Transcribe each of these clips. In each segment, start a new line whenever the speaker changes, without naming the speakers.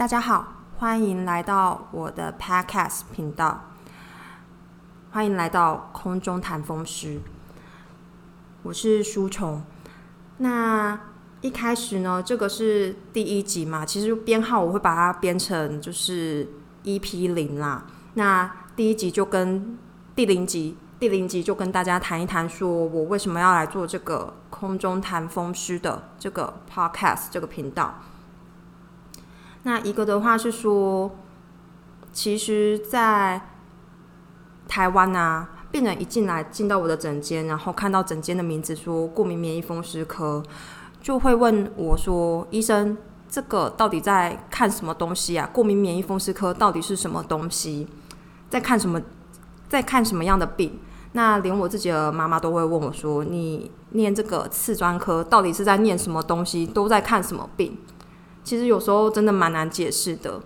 大家好，欢迎来到我的 Podcast 频道，欢迎来到空中谈风湿。我是书虫。那一开始呢，这个是第一集嘛，其实编号我会把它编成就是 EP 零啦。那第一集就跟第零集，第零集就跟大家谈一谈，说我为什么要来做这个空中谈风湿的这个 Podcast 这个频道。那一个的话是说，其实，在台湾啊，病人一进来进到我的诊间，然后看到诊间的名字说过敏免疫风湿科，就会问我说：“医生，这个到底在看什么东西啊？过敏免疫风湿科到底是什么东西？在看什么？在看什么样的病？”那连我自己的妈妈都会问我说：“你念这个次专科到底是在念什么东西？都在看什么病？”其实有时候真的蛮难解释的。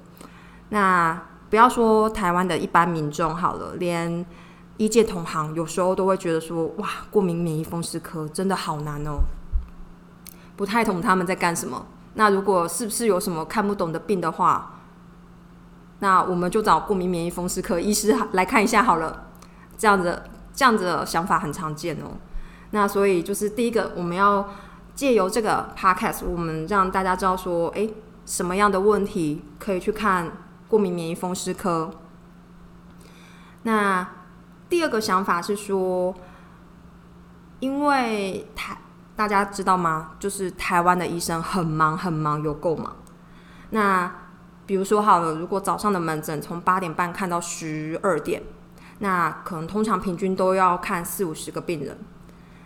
那不要说台湾的一般民众好了，连医界同行有时候都会觉得说：“哇，过敏免疫风湿科真的好难哦，不太懂他们在干什么。”那如果是不是有什么看不懂的病的话，那我们就找过敏免疫风湿科医师来看一下好了。这样子这样子的想法很常见哦。那所以就是第一个我们要。借由这个 podcast，我们让大家知道说，哎，什么样的问题可以去看过敏免疫风湿科。那第二个想法是说，因为台大家知道吗？就是台湾的医生很忙很忙，有够忙。那比如说好了，如果早上的门诊从八点半看到十二点，那可能通常平均都要看四五十个病人。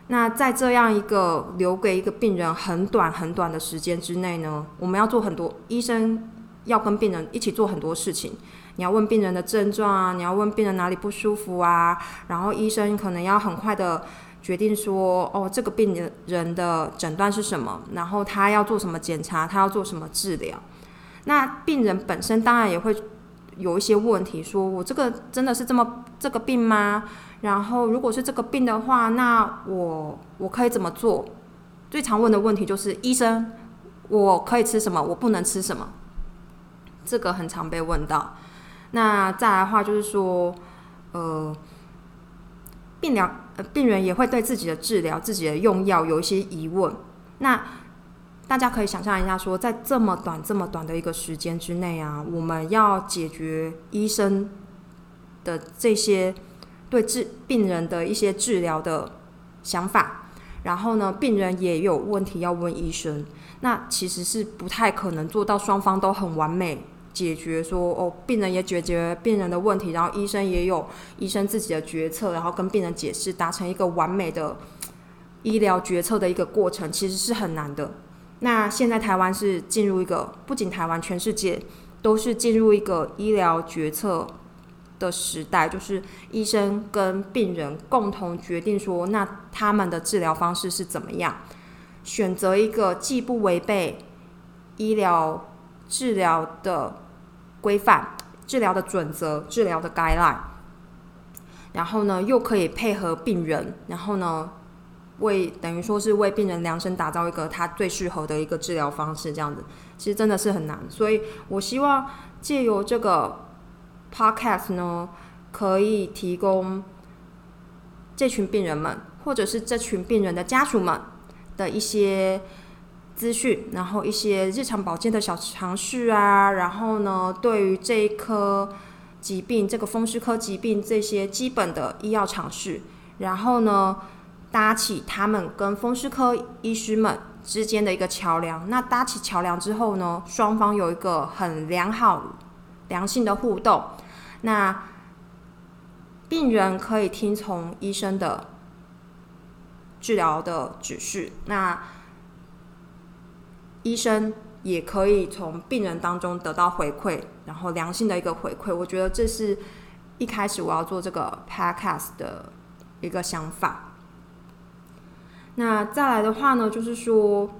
那在这样一个留给一个病人很短很短的时间之内呢，我们要做很多医生要跟病人一起做很多事情。你要问病人的症状啊，你要问病人哪里不舒服啊，然后医生可能要很快的决定说，哦，这个病人的诊断是什么，然后他要做什么检查，他要做什么治疗。那病人本身当然也会有一些问题，说我这个真的是这么这个病吗？然后，如果是这个病的话，那我我可以怎么做？最常问的问题就是医生，我可以吃什么？我不能吃什么？这个很常被问到。那再来的话就是说，呃，病疗呃病人也会对自己的治疗、自己的用药有一些疑问。那大家可以想象一下，说在这么短、这么短的一个时间之内啊，我们要解决医生的这些。对治病人的一些治疗的想法，然后呢，病人也有问题要问医生，那其实是不太可能做到双方都很完美解决。说哦，病人也解决病人的问题，然后医生也有医生自己的决策，然后跟病人解释，达成一个完美的医疗决策的一个过程，其实是很难的。那现在台湾是进入一个，不仅台湾，全世界都是进入一个医疗决策。的时代，就是医生跟病人共同决定说，那他们的治疗方式是怎么样，选择一个既不违背医疗治疗的规范、治疗的准则、治疗的 guideline，然后呢，又可以配合病人，然后呢，为等于说是为病人量身打造一个他最适合的一个治疗方式，这样子，其实真的是很难，所以我希望借由这个。Podcast 呢，可以提供这群病人们，或者是这群病人的家属们的一些资讯，然后一些日常保健的小常识啊，然后呢，对于这一颗疾病，这个风湿科疾病这些基本的医药常识，然后呢，搭起他们跟风湿科医师们之间的一个桥梁。那搭起桥梁之后呢，双方有一个很良好。良性的互动，那病人可以听从医生的治疗的指示，那医生也可以从病人当中得到回馈，然后良性的一个回馈。我觉得这是一开始我要做这个 podcast 的一个想法。那再来的话呢，就是说，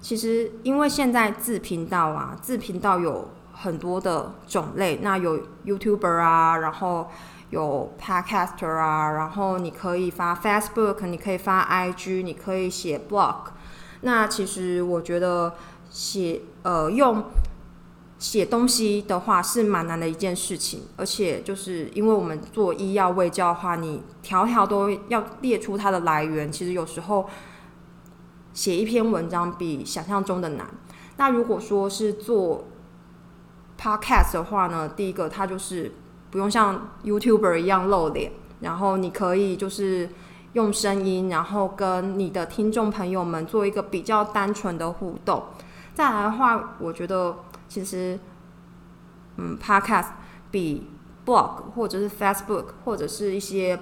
其实因为现在自频道啊，自频道有。很多的种类，那有 YouTuber 啊，然后有 Podcaster 啊，然后你可以发 Facebook，你可以发 IG，你可以写 Blog。那其实我觉得写呃用写东西的话是蛮难的一件事情，而且就是因为我们做医药卫教的话，你条条都要列出它的来源，其实有时候写一篇文章比想象中的难。那如果说是做 podcast 的话呢，第一个它就是不用像 YouTuber 一样露脸，然后你可以就是用声音，然后跟你的听众朋友们做一个比较单纯的互动。再来的话，我觉得。其实，嗯，Podcast 比 Blog 或者是 Facebook 或者是一些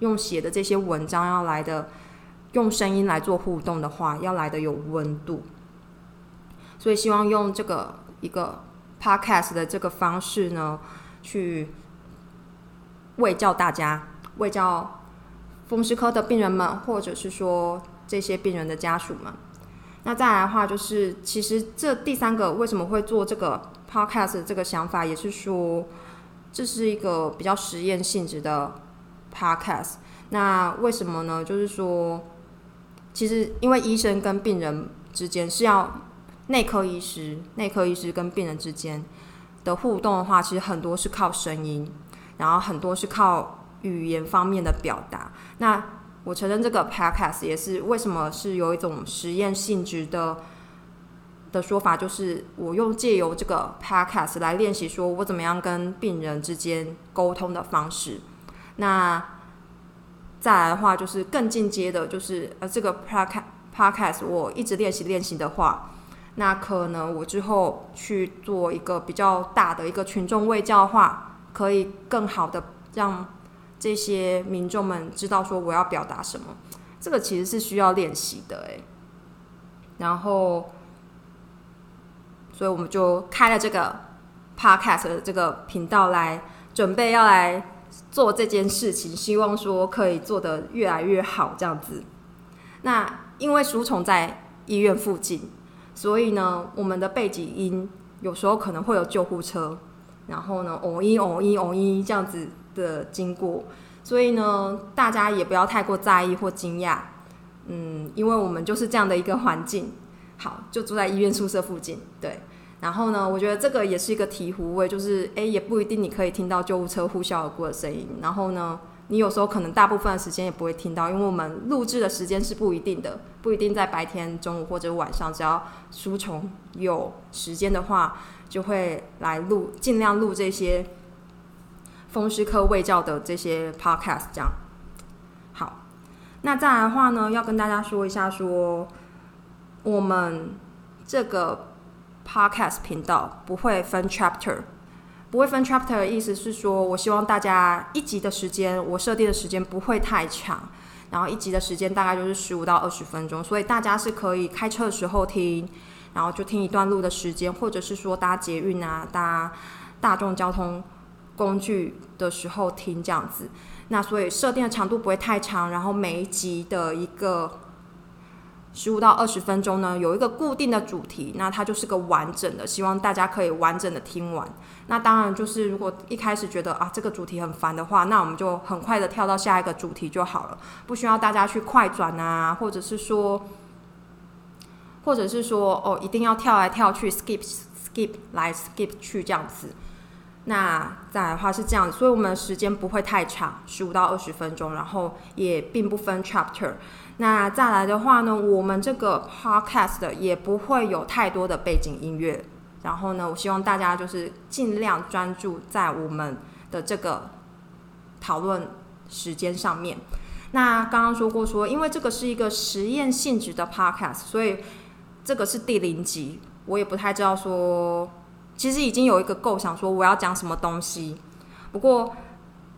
用写的这些文章要来的，用声音来做互动的话，要来的有温度。所以希望用这个一个 Podcast 的这个方式呢，去喂教大家，喂教风湿科的病人们，或者是说这些病人的家属们。那再来的话，就是其实这第三个为什么会做这个 podcast 这个想法，也是说这是一个比较实验性质的 podcast。那为什么呢？就是说，其实因为医生跟病人之间是要内科医师、内科医师跟病人之间的互动的话，其实很多是靠声音，然后很多是靠语言方面的表达。那我承认这个 podcast 也是为什么是有一种实验性质的的说法，就是我用借由这个 podcast 来练习，说我怎么样跟病人之间沟通的方式。那再来的话，就是更进阶的，就是呃，这个 podcast podcast 我一直练习练习的话，那可能我之后去做一个比较大的一个群众卫教化，可以更好的让。这些民众们知道说我要表达什么，这个其实是需要练习的诶。然后，所以我们就开了这个 podcast 的这个频道来准备要来做这件事情，希望说可以做得越来越好这样子。那因为书虫在医院附近，所以呢，我们的背景音有时候可能会有救护车，然后呢，哦一哦一哦一这样子。的经过，所以呢，大家也不要太过在意或惊讶，嗯，因为我们就是这样的一个环境，好，就住在医院宿舍附近，对。然后呢，我觉得这个也是一个醍醐味，就是哎，也不一定你可以听到救护车呼啸而过的声音。然后呢，你有时候可能大部分的时间也不会听到，因为我们录制的时间是不一定的，不一定在白天、中午或者晚上，只要书虫有时间的话，就会来录，尽量录这些。风湿科卫教的这些 podcast，这样好。那再来的话呢，要跟大家说一下，说我们这个 podcast 频道不会分 chapter，不会分 chapter 的意思是说，我希望大家一集的时间，我设定的时间不会太长，然后一集的时间大概就是十五到二十分钟，所以大家是可以开车的时候听，然后就听一段路的时间，或者是说搭捷运啊，搭大众交通。工具的时候听这样子，那所以设定的长度不会太长，然后每一集的一个十五到二十分钟呢，有一个固定的主题，那它就是个完整的，希望大家可以完整的听完。那当然就是如果一开始觉得啊这个主题很烦的话，那我们就很快的跳到下一个主题就好了，不需要大家去快转啊，或者是说，或者是说哦一定要跳来跳去，skip skip 来 skip 去这样子。那再来的话是这样，所以我们时间不会太长，十五到二十分钟，然后也并不分 chapter。那再来的话呢，我们这个 podcast 也不会有太多的背景音乐。然后呢，我希望大家就是尽量专注在我们的这个讨论时间上面。那刚刚说过说，因为这个是一个实验性质的 podcast，所以这个是第零集，我也不太知道说。其实已经有一个构想，说我要讲什么东西。不过，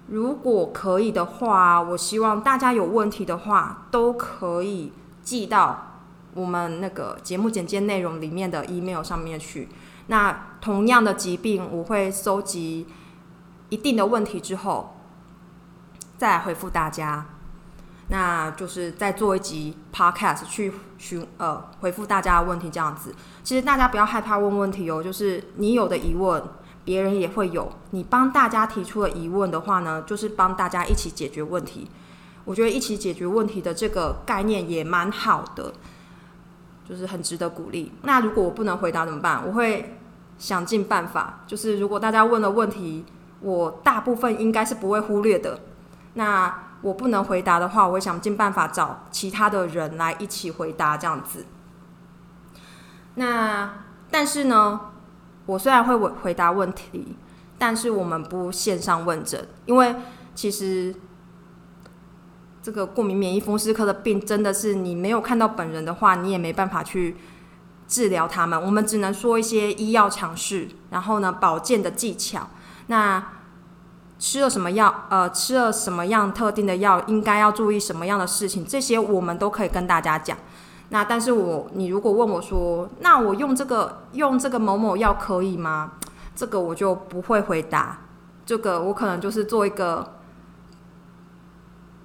如果可以的话，我希望大家有问题的话，都可以寄到我们那个节目简介内容里面的 email 上面去。那同样的疾病，我会收集一定的问题之后，再来回复大家。那就是再做一集 podcast 去询呃回复大家的问题这样子。其实大家不要害怕问问题哦，就是你有的疑问，别人也会有。你帮大家提出了疑问的话呢，就是帮大家一起解决问题。我觉得一起解决问题的这个概念也蛮好的，就是很值得鼓励。那如果我不能回答怎么办？我会想尽办法。就是如果大家问的问题，我大部分应该是不会忽略的。那我不能回答的话，我会想尽办法找其他的人来一起回答这样子。那但是呢，我虽然会回回答问题，但是我们不线上问诊，因为其实这个过敏免疫风湿科的病真的是你没有看到本人的话，你也没办法去治疗他们。我们只能说一些医药常识，然后呢，保健的技巧。那吃了什么药？呃，吃了什么样特定的药？应该要注意什么样的事情？这些我们都可以跟大家讲。那但是我，你如果问我说，那我用这个用这个某某药可以吗？这个我就不会回答。这个我可能就是做一个，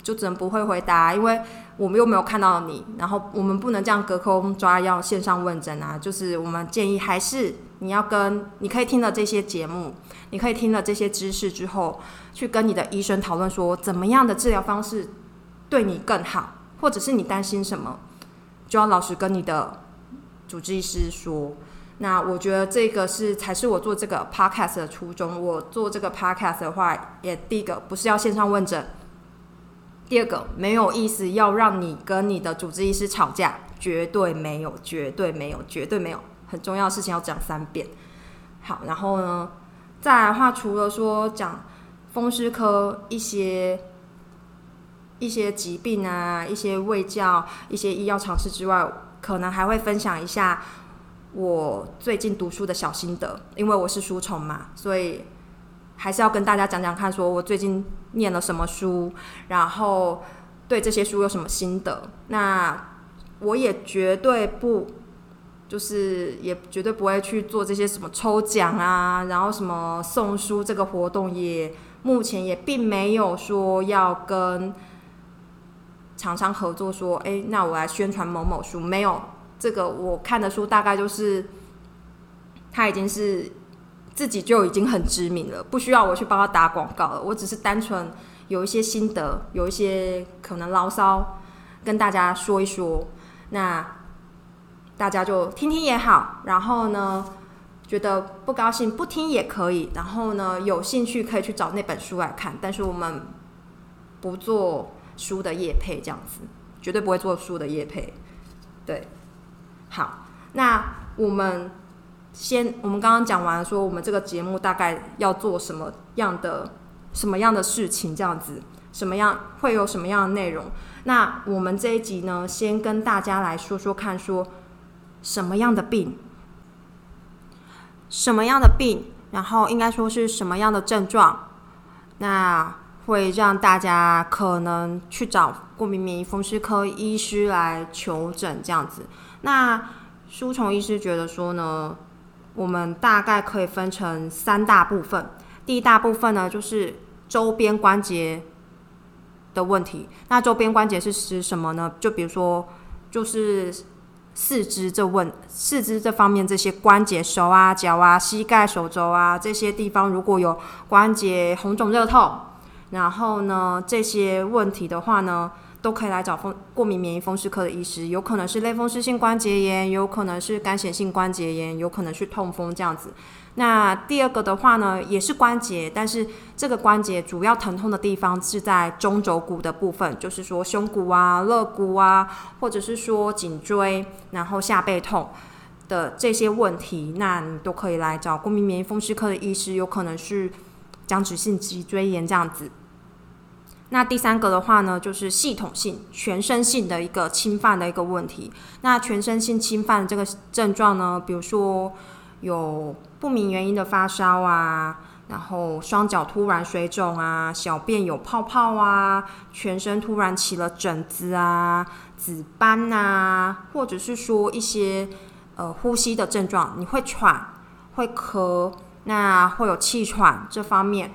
就只能不会回答，因为我们又没有看到你，然后我们不能这样隔空抓药线上问诊啊。就是我们建议还是你要跟，你可以听了这些节目。你可以听了这些知识之后，去跟你的医生讨论说，怎么样的治疗方式对你更好，或者是你担心什么，就要老实跟你的主治医师说。那我觉得这个是才是我做这个 podcast 的初衷。我做这个 podcast 的话，也第一个不是要线上问诊，第二个没有意思要让你跟你的主治医师吵架，绝对没有，绝对没有，绝对没有。很重要的事情要讲三遍。好，然后呢？再来的话，除了说讲风湿科一些一些疾病啊、一些胃教、一些医药常识之外，可能还会分享一下我最近读书的小心得。因为我是书虫嘛，所以还是要跟大家讲讲看，说我最近念了什么书，然后对这些书有什么心得。那我也绝对不。就是也绝对不会去做这些什么抽奖啊，然后什么送书这个活动，也目前也并没有说要跟厂商合作，说哎，那我来宣传某某书，没有这个。我看的书大概就是他已经是自己就已经很知名了，不需要我去帮他打广告了。我只是单纯有一些心得，有一些可能牢骚跟大家说一说。那。大家就听听也好，然后呢，觉得不高兴不听也可以，然后呢，有兴趣可以去找那本书来看。但是我们不做书的业配，这样子绝对不会做书的业配。对，好，那我们先，我们刚刚讲完说我们这个节目大概要做什么样的什么样的事情，这样子，什么样会有什么样的内容？那我们这一集呢，先跟大家来说说看，说。什么样的病？什么样的病？然后应该说是什么样的症状？那会让大家可能去找过敏免疫风湿科医师来求诊这样子。那书虫医师觉得说呢，我们大概可以分成三大部分。第一大部分呢，就是周边关节的问题。那周边关节是指什么呢？就比如说，就是。四肢这问四肢这方面这些关节手啊脚啊膝盖手肘啊这些地方如果有关节红肿热痛，然后呢这些问题的话呢，都可以来找风过敏免疫风湿科的医师，有可能是类风湿性关节炎，有可能是干癣性关节炎，有可能是痛风这样子。那第二个的话呢，也是关节，但是这个关节主要疼痛的地方是在中轴骨的部分，就是说胸骨啊、肋骨啊，或者是说颈椎，然后下背痛的这些问题，那你都可以来找过敏免疫风湿科的医师，有可能是僵直性脊椎炎这样子。那第三个的话呢，就是系统性、全身性的一个侵犯的一个问题。那全身性侵犯这个症状呢，比如说。有不明原因的发烧啊，然后双脚突然水肿啊，小便有泡泡啊，全身突然起了疹子啊、紫斑啊，或者是说一些呃呼吸的症状，你会喘、会咳，那会有气喘这方面。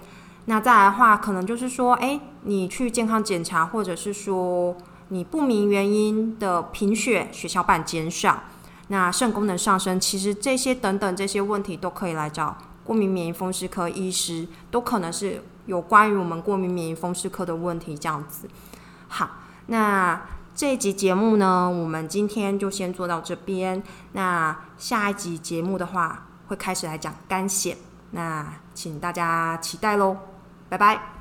那再来的话，可能就是说，哎，你去健康检查，或者是说你不明原因的贫血、血小板减少。那肾功能上升，其实这些等等这些问题都可以来找过敏免疫风湿科医师，都可能是有关于我们过敏免疫风湿科的问题这样子。好，那这一集节目呢，我们今天就先做到这边。那下一集节目的话，会开始来讲肝癣，那请大家期待喽，拜拜。